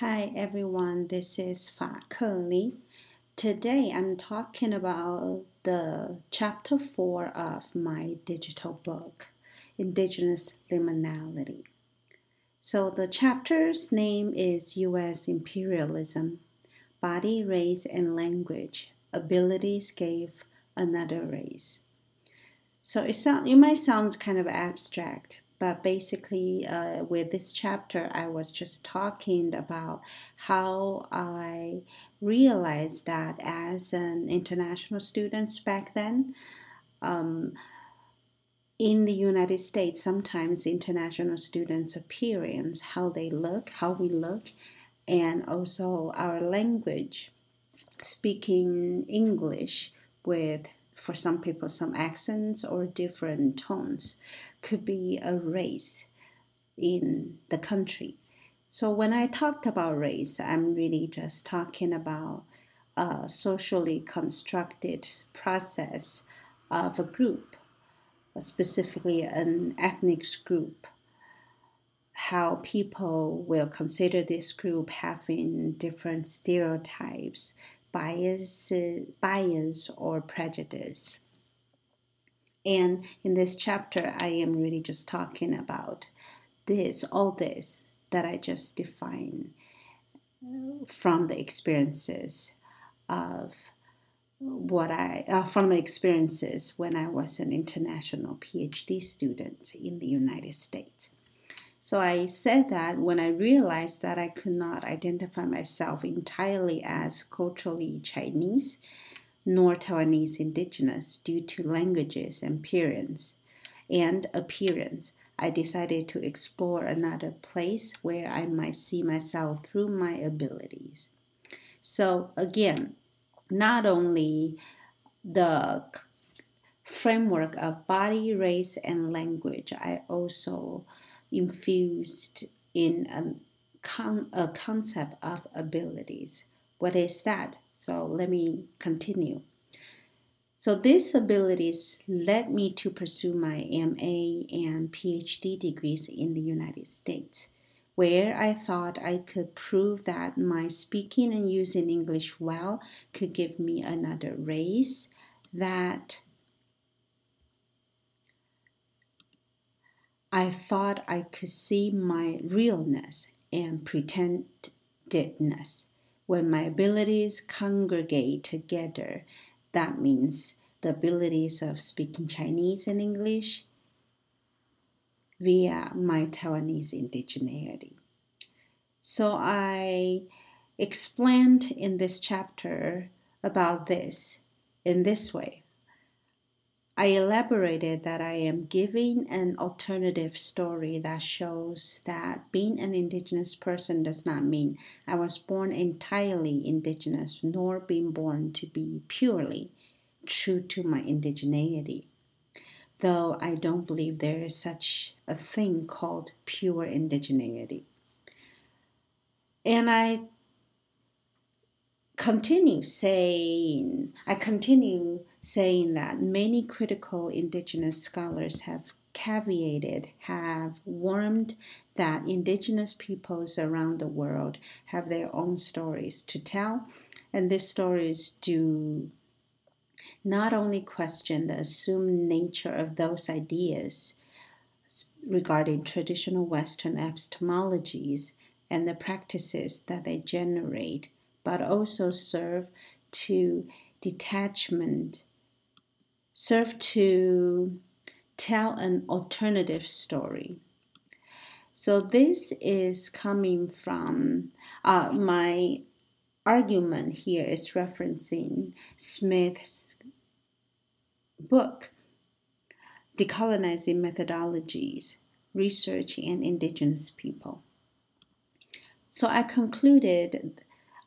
Hi everyone, this is Fa Keli. Today I'm talking about the chapter 4 of my digital book, Indigenous Liminality. So the chapter's name is US Imperialism Body, Race, and Language Abilities Gave Another Race. So it, sound, it might sound kind of abstract, but basically uh, with this chapter i was just talking about how i realized that as an international student back then um, in the united states sometimes international students appearance how they look how we look and also our language. Speaking english with for some people, some accents or different tones could be a race in the country. So when I talked about race, I'm really just talking about a socially constructed process of a group, specifically an ethnic group. How people will consider this group having different stereotypes, bias, bias or prejudice. And in this chapter, I am really just talking about this, all this that I just defined from the experiences of what I uh, from my experiences when I was an international PhD student in the United States. So I said that when I realized that I could not identify myself entirely as culturally Chinese nor Taiwanese indigenous due to languages and appearance and appearance, I decided to explore another place where I might see myself through my abilities. So again, not only the framework of body, race, and language, I also infused in a, con- a concept of abilities. What is that? So let me continue. So these abilities led me to pursue my MA and PhD degrees in the United States, where I thought I could prove that my speaking and using English well could give me another raise, that I thought I could see my realness and pretendedness. When my abilities congregate together, that means the abilities of speaking Chinese and English via my Taiwanese indigeneity. So I explained in this chapter about this in this way. I elaborated that I am giving an alternative story that shows that being an indigenous person does not mean I was born entirely indigenous, nor being born to be purely true to my indigeneity. Though I don't believe there is such a thing called pure indigeneity. And I continue saying, I continue saying that many critical indigenous scholars have caveated, have warned that indigenous peoples around the world have their own stories to tell, and these stories do not only question the assumed nature of those ideas regarding traditional Western epistemologies and the practices that they generate, but also serve to detachment serve to tell an alternative story. So this is coming from uh, my argument here is referencing Smith's book, Decolonizing Methodologies, Research in Indigenous People. So I concluded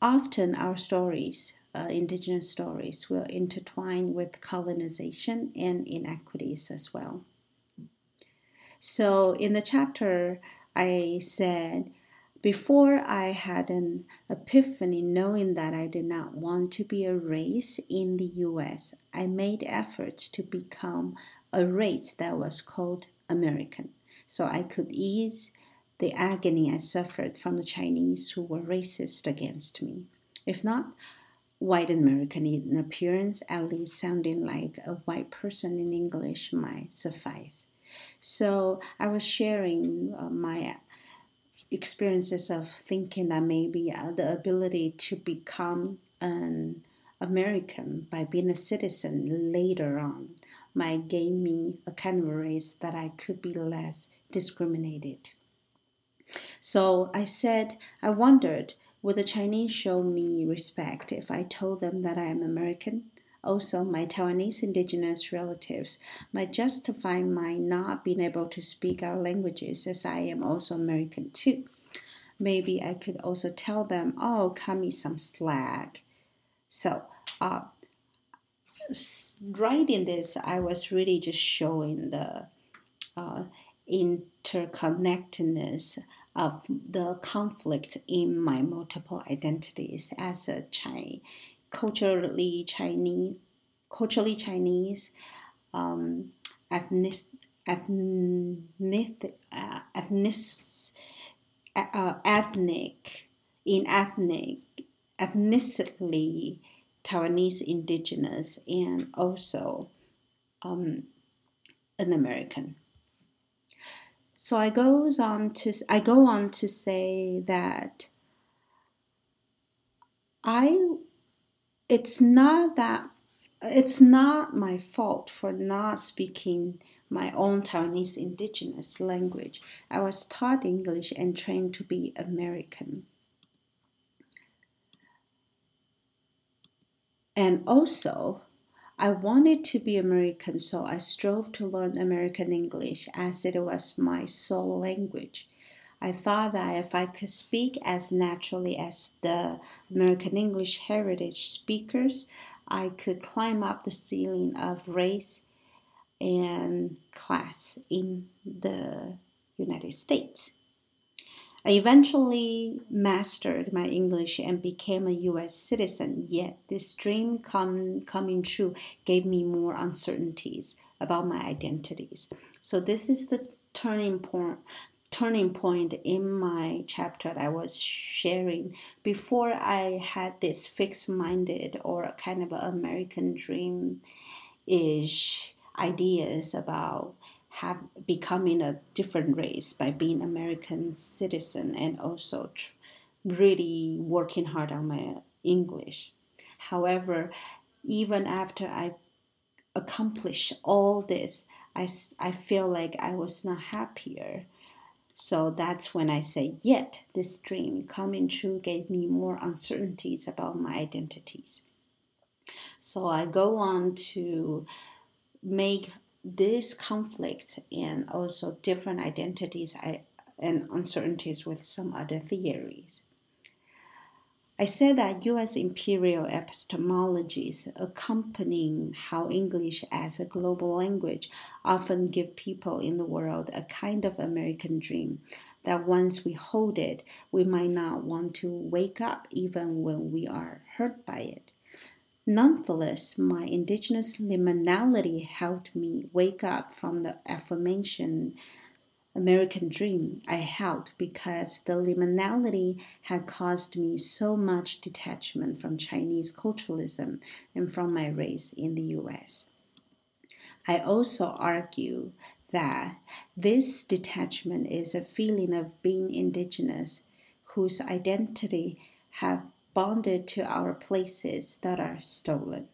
often our stories uh, indigenous stories will intertwine with colonization and inequities as well. So, in the chapter, I said, before I had an epiphany knowing that I did not want to be a race in the US, I made efforts to become a race that was called American so I could ease the agony I suffered from the Chinese who were racist against me. If not white American in appearance, at least sounding like a white person in English might suffice. So I was sharing uh, my experiences of thinking that maybe uh, the ability to become an American by being a citizen later on might gain me a kind of race that I could be less discriminated. So I said, I wondered, would the Chinese show me respect if I told them that I am American? Also, my Taiwanese indigenous relatives might justify my not being able to speak our languages as I am also American too. Maybe I could also tell them, oh, cut me some slack. So, uh, writing this, I was really just showing the uh, interconnectedness of the conflict in my multiple identities as a Chinese, culturally Chinese, culturally Chinese, um, ethnic, ethnic, uh, ethnic, uh, ethnic, in ethnic, ethnically Taiwanese indigenous, and also um, an American. So I goes on to I go on to say that I it's not that it's not my fault for not speaking my own Taiwanese indigenous language. I was taught English and trained to be American. And also, I wanted to be American, so I strove to learn American English as it was my sole language. I thought that if I could speak as naturally as the American English heritage speakers, I could climb up the ceiling of race and class in the United States. I eventually mastered my English and became a US citizen, yet this dream come, coming true gave me more uncertainties about my identities. So this is the turning point turning point in my chapter that I was sharing before I had this fixed minded or kind of American dream ish ideas about have becoming a different race by being American citizen and also tr- really working hard on my English. However, even after I accomplished all this, I, I feel like I was not happier. So that's when I say, yet this dream coming true gave me more uncertainties about my identities. So I go on to make this conflict and also different identities and uncertainties with some other theories. I said that US imperial epistemologies accompanying how English as a global language often give people in the world a kind of American dream that once we hold it, we might not want to wake up even when we are hurt by it. Nonetheless, my indigenous liminality helped me wake up from the aforementioned American dream I held because the liminality had caused me so much detachment from Chinese culturalism and from my race in the US. I also argue that this detachment is a feeling of being indigenous whose identity have bonded to our places that are stolen.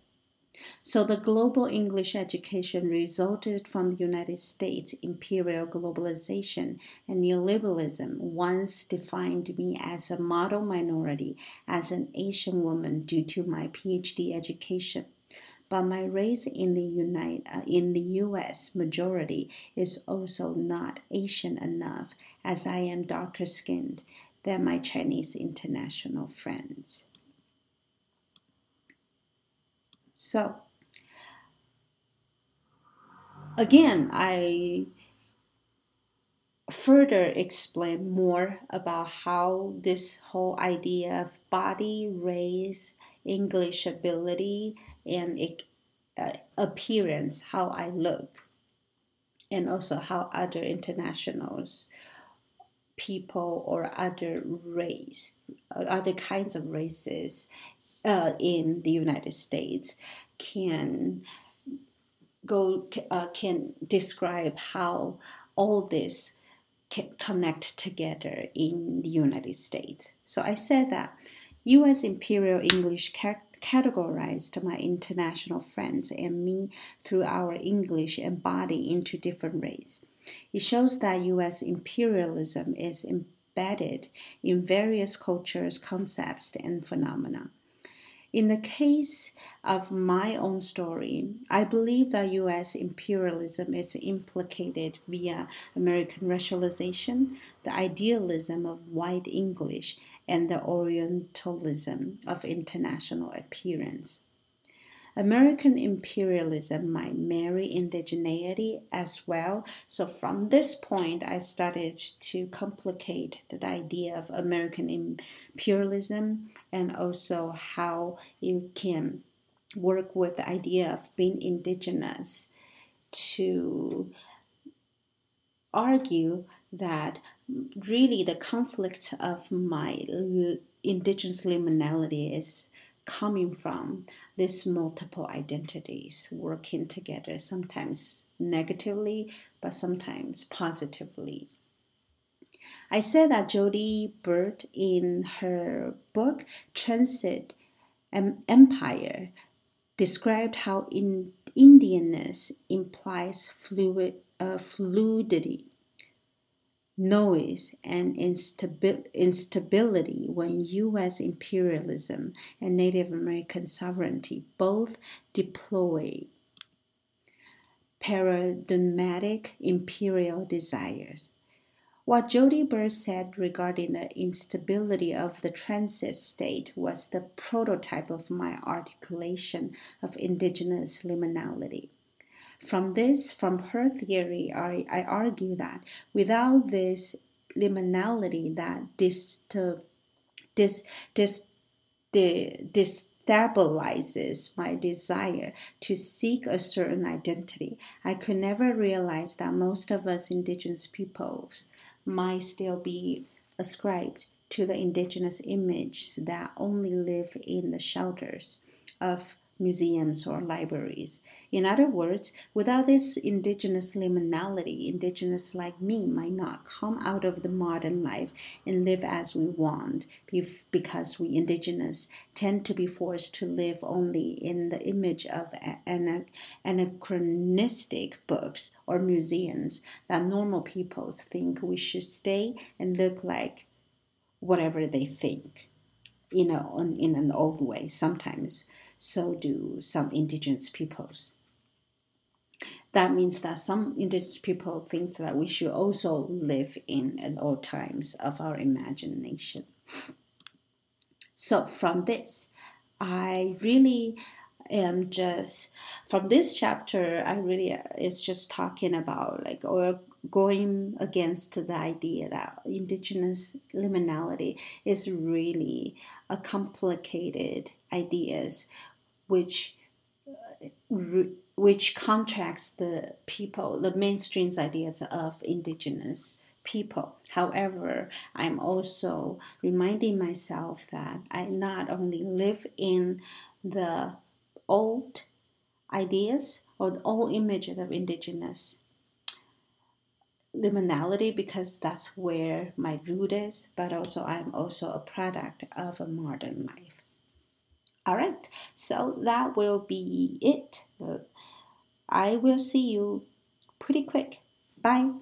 So the global English education resulted from the United States imperial globalization and neoliberalism once defined me as a model minority, as an Asian woman due to my PhD education. But my race in the United, uh, in the U.S. majority is also not Asian enough, as I am darker skinned than my Chinese international friends. So, again, I further explain more about how this whole idea of body, race, English ability, and uh, appearance, how I look, and also how other internationals people or other race, other kinds of races uh, in the United States can go uh, can describe how all this connect together in the United States. So I said that U.S. Imperial English categorized my international friends and me through our English embodied into different races. It shows that U.S. imperialism is embedded in various cultures, concepts, and phenomena. In the case of my own story, I believe that U.S. imperialism is implicated via American racialization, the idealism of white English, and the Orientalism of international appearance. American imperialism might marry indigeneity as well. So, from this point, I started to complicate the idea of American imperialism and also how it can work with the idea of being indigenous to argue that really the conflict of my indigenous liminality is coming from these multiple identities working together, sometimes negatively, but sometimes positively. I said that Jody Byrd in her book Transit Empire described how in Indianness implies fluid, uh, fluidity noise and instability when U.S. imperialism and Native American sovereignty both deploy paradigmatic imperial desires. What Jody Byrd said regarding the instability of the transit state was the prototype of my articulation of indigenous liminality. From this, from her theory, I, I argue that without this liminality that dis, dis, dis, destabilizes my desire to seek a certain identity, I could never realize that most of us indigenous peoples might still be ascribed to the indigenous image that only live in the shelters of museums or libraries. In other words, without this indigenous liminality, indigenous like me might not come out of the modern life and live as we want because we indigenous tend to be forced to live only in the image of anachronistic books or museums that normal people think we should stay and look like whatever they think you know, in, in an old way sometimes so do some indigenous peoples. That means that some indigenous people think that we should also live in at all times of our imagination. So from this, I really am just from this chapter. I really it's just talking about like or going against the idea that indigenous liminality is really a complicated ideas which uh, which contracts the people, the mainstream's ideas of indigenous people. However, I'm also reminding myself that I not only live in the old ideas or the old images of indigenous liminality because that's where my root is, but also I'm also a product of a modern life. All right, so that will be it. I will see you pretty quick. Bye.